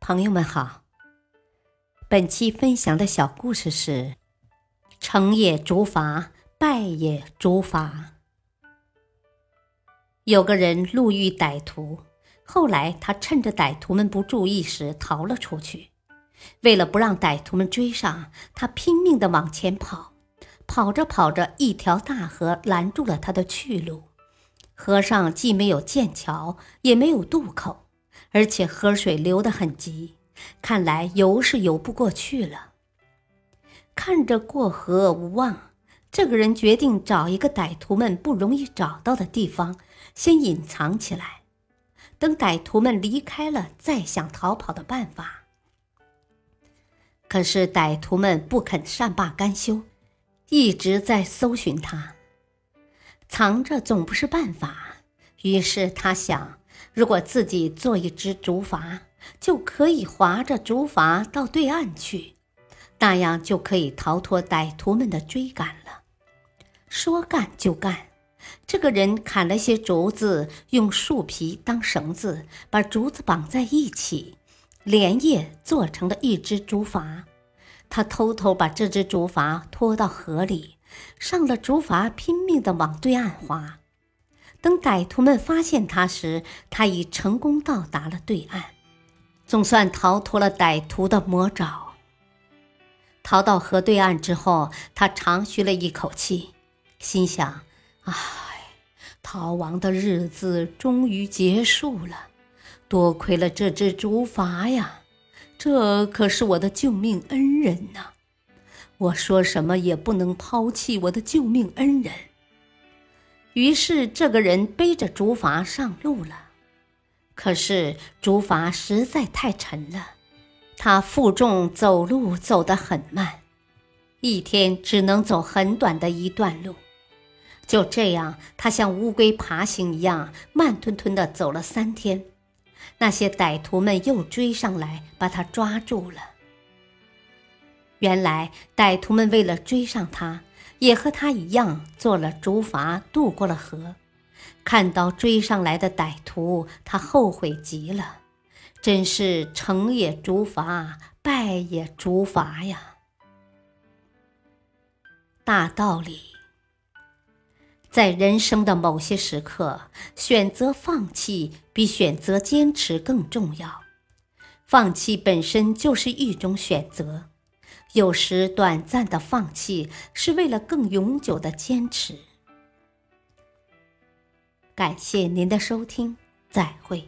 朋友们好，本期分享的小故事是“成也竹筏，败也竹筏”。有个人路遇歹徒，后来他趁着歹徒们不注意时逃了出去。为了不让歹徒们追上，他拼命的往前跑。跑着跑着，一条大河拦住了他的去路。河上既没有剑桥，也没有渡口。而且河水流得很急，看来游是游不过去了。看着过河无望，这个人决定找一个歹徒们不容易找到的地方，先隐藏起来，等歹徒们离开了，再想逃跑的办法。可是歹徒们不肯善罢甘休，一直在搜寻他。藏着总不是办法，于是他想。如果自己做一只竹筏，就可以划着竹筏到对岸去，那样就可以逃脱歹徒们的追赶了。说干就干，这个人砍了些竹子，用树皮当绳子，把竹子绑在一起，连夜做成了一只竹筏。他偷偷把这只竹筏拖到河里，上了竹筏，拼命地往对岸划。等歹徒们发现他时，他已成功到达了对岸，总算逃脱了歹徒的魔爪。逃到河对岸之后，他长吁了一口气，心想：“唉，逃亡的日子终于结束了，多亏了这只竹筏呀！这可是我的救命恩人呐！我说什么也不能抛弃我的救命恩人。”于是，这个人背着竹筏上路了。可是，竹筏实在太沉了，他负重走路走得很慢，一天只能走很短的一段路。就这样，他像乌龟爬行一样，慢吞吞地走了三天。那些歹徒们又追上来，把他抓住了。原来，歹徒们为了追上他。也和他一样做了竹筏，渡过了河。看到追上来的歹徒，他后悔极了，真是成也竹筏，败也竹筏呀！大道理，在人生的某些时刻，选择放弃比选择坚持更重要。放弃本身就是一种选择。有时短暂的放弃是为了更永久的坚持。感谢您的收听，再会。